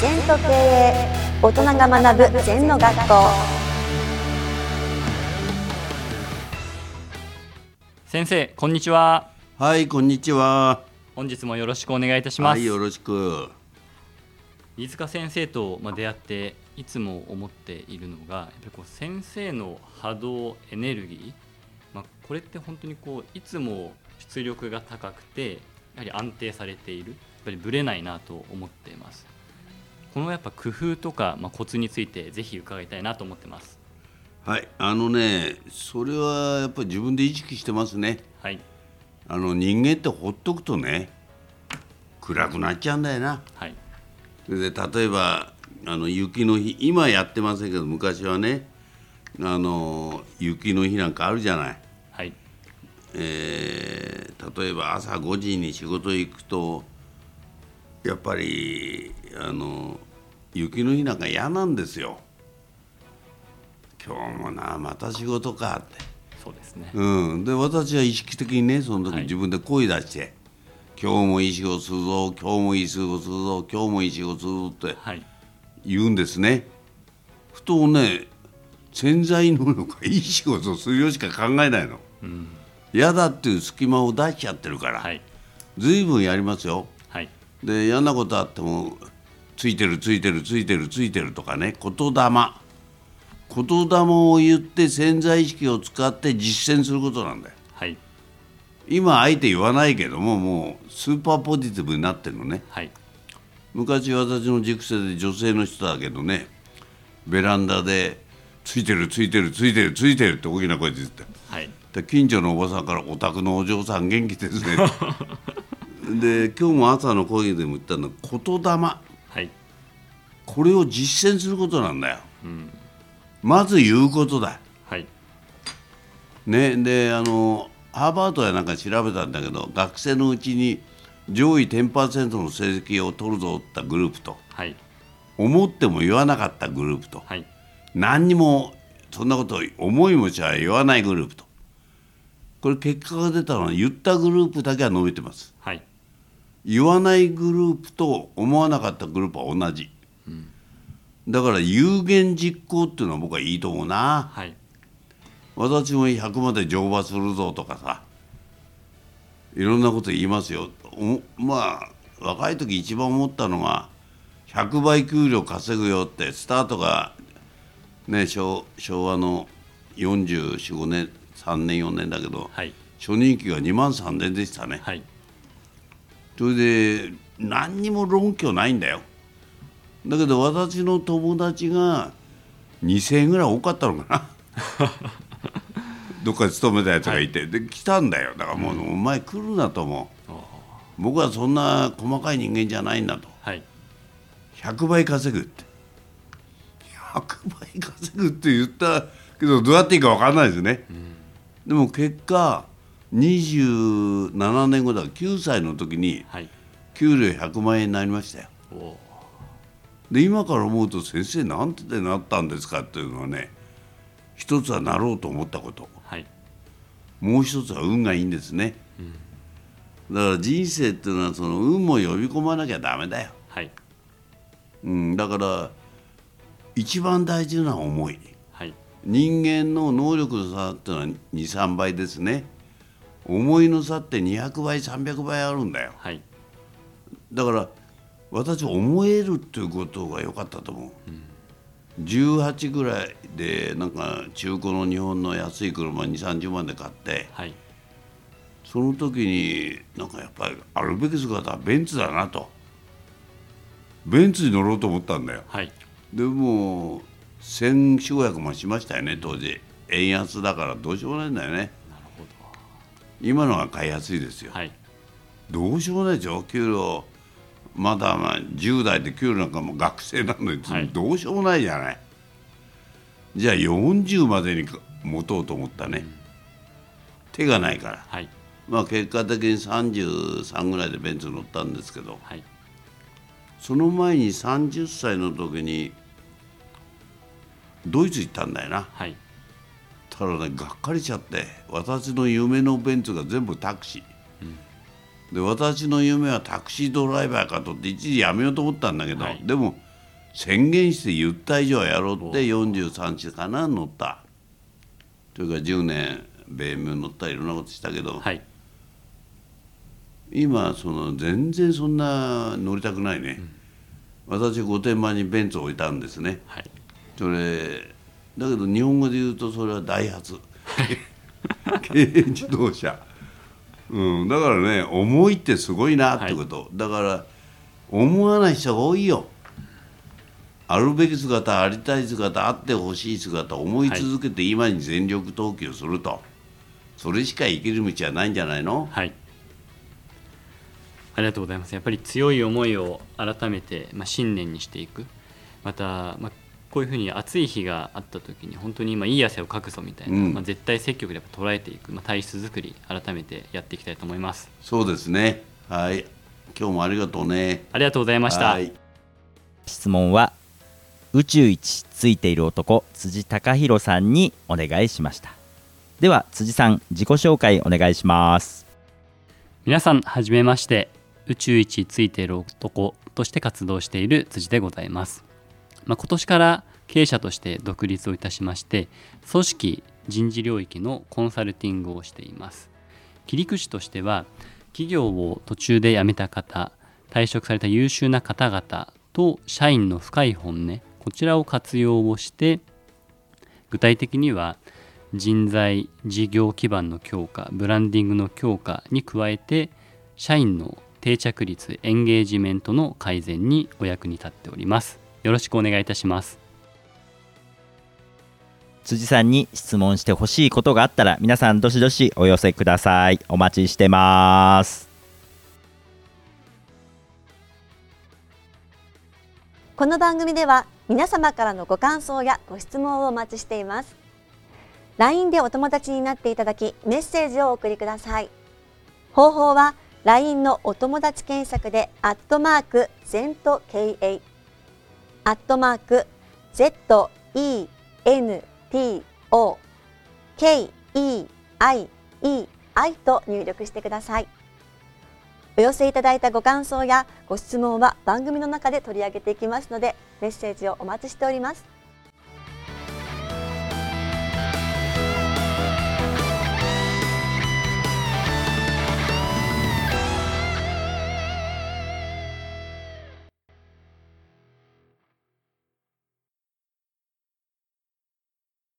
全と経営大人が学ぶ全の学校。先生こんにちは。はい、こんにちは。本日もよろしくお願いいたします、はい、よろしく。飯塚先生とまあ出会っていつも思っているのがやっぱりこう先生の波動エネルギー、まあ、これって本当にこういつも出力が高くてやはり安定されている。やっぱりぶれないなと思っていますこのやっぱ工夫とか、まあ、コツについてぜひ伺いたいなと思ってますはい、あのね、それはやっぱり自分で意識してますね。はいあの人間ってほっとくとね、暗くなっちゃうんだよな。はいそれで例えばあの雪の日、今やってませんけど昔はね、あの雪の日なんかあるじゃない。はいえー例えば朝5時に仕事行くとやっぱりあの雪の日なんか嫌なんですよ。今日もなまた仕事かって、そうですねうん、で私は意識的にねその時はい自分で声出して「今日もいい仕事するぞ今日もいい仕事するぞ今日もいい仕事するぞ」ってはい言うんですね。ふとね潜在能力がいい仕事をするよしか考えないの。嫌だっていう隙間を出しちゃってるから、はいずいぶんやりますよ。はいで嫌なことあってもついてるついてるついてるついてるとかね言霊。言霊を言って潜在意識を使って実践することなんだよ。はい。今あえて言わないけどももうスーパーポジティブになってるのね。はい。昔私の熟成で女性の人だけどねベランダで「ついてるついてるついてるついてる」って大きな声で言って。はい。で近所のおばさんから「お宅のお嬢さん元気ですね」で今日も朝の講義でも言ったの言霊。はい。これを実践することなんだよ、まず言うことだ。はい。ねであのハーバードやなんか調べたんだけど学生のうちに上位10%の成績を取るぞったグループとはい。思っても言わなかったグループとはい。何にもそんなこと思いもしは言わないグループと。これ結果が出たのは言ったグループだけは伸びてます。はい言わないグループと思わなかったグループは同じ、だから有言実行っていうのは僕はいいと思うな。はい。私も100まで乗馬するぞとかさ。いろんなこと言いますよ。おまあ若い時一番思ったのが100倍給料稼ぐよってスタートがね昭昭和の445年3年4年だけど、はい。初任給が2万3000でしたね。はいそれで何にも論拠ないんだよ。だけど私の友達が2,000円ぐらい多かったのかな。どっかで勤めたやつがいて、で来たんだよ。だからもう、お前来るなと思う。僕はそんな細かい人間じゃないんだと。はい。100倍稼ぐって。100倍稼ぐって言ったけどどうやっていいか分かんないですね、でも結果27年後だから9歳の時にはい。給料100万円になりましたよ。おおで今から思うと先生なんてでなったんですかっていうのはね一つはなろうと思ったこと。はい。もう一つは運がいいんですね、だから人生っていうのはその運も呼び込まなきゃダメだよ、はい。うん、だから一番大事な思い。はい。人間の能力の差っていうのは23倍ですね思いの差って200倍300倍あるんだよ。はい。だから私思えるっていうことが良かったと思う、18ぐらいでなんか中古の日本の安い車2 3 0万で買ってはい。その時になんかやっぱりあるべき姿はベンツだなと。ベンツに乗ろうと思ったんだよ。はい。でも1400500万しましたよね当時。円安だからどうしようもないんだよね今のが買いやすいですよ。どはい。どうしようもないでしょ給料まだまあ10代で給料なんかもう学生なのに、はい。どうしようもないじゃない。じゃあ40までに持とうと思ったね、手がないから。はい。まあ結果的に33ぐらいでベンツ乗ったんですけどはい。その前に30歳の時にドイツ行ったんだよなはいただねがっかりしちゃって私の夢のベンツが全部タクシー、で私の夢はタクシードライバーかとって一時やめようと思ったんだけど、はい。でも宣言して言った以上やろうって43日かな乗った。それから10年米名乗ったりいろんなことしたけど、はい。今その全然そんな乗りたくないね、私御殿場にベンツを置いたんですね。はい。それだけど日本語で言うとそれはダイハツ。軽自動車、うん、だからね思いってすごいなってこと、だから思わない人が多いよ。あるべき姿ありたい姿あってほしい姿思い続けて今に全力投球すると、それしか生きる道はないんじゃないの？はい。ありがとうございます。やっぱり強い思いを改めて、まあ、信念にしていく。また、まあ、こういうふうに暑い日があった時に本当に今いい汗をかくぞみたいな、うん。まあ、絶対積極でやっぱ捉えていく、まあ、体質作り改めてやっていきたいと思います。そうですね。はい。今日もありがとうね。ありがとうございました。はい。質問は宇宙一ついている男辻貴弘さんにお願いしました。では辻さん自己紹介お願いします。皆さんはじめまして。宇宙一ついている男として活動している辻でございます、まあ、今年から経営者として独立をいたしまして組織人事領域のコンサルティングをしています。切り口としては企業を途中で辞めた方退職された優秀な方々と社員の深い本音こちらを活用をして具体的には人材事業基盤の強化ブランディングの強化に加えて社員の定着率エンゲージメントの改善にお役に立っております。よろしくお願いいたします。辻さんに質問してほしいことがあったら皆さんどしどしお寄せください。お待ちしてます。この番組では皆様からのご感想やご質問をお待ちしています。LINE でお友達になっていただきメッセージをお送りください。方法は LINE のお友達検索でアットマーク ZENTKA アットマーク ZENTO KEIEI と入力してください。お寄せいただいたご感想やご質問は番組の中で取り上げていきますのでメッセージをお待ちしております。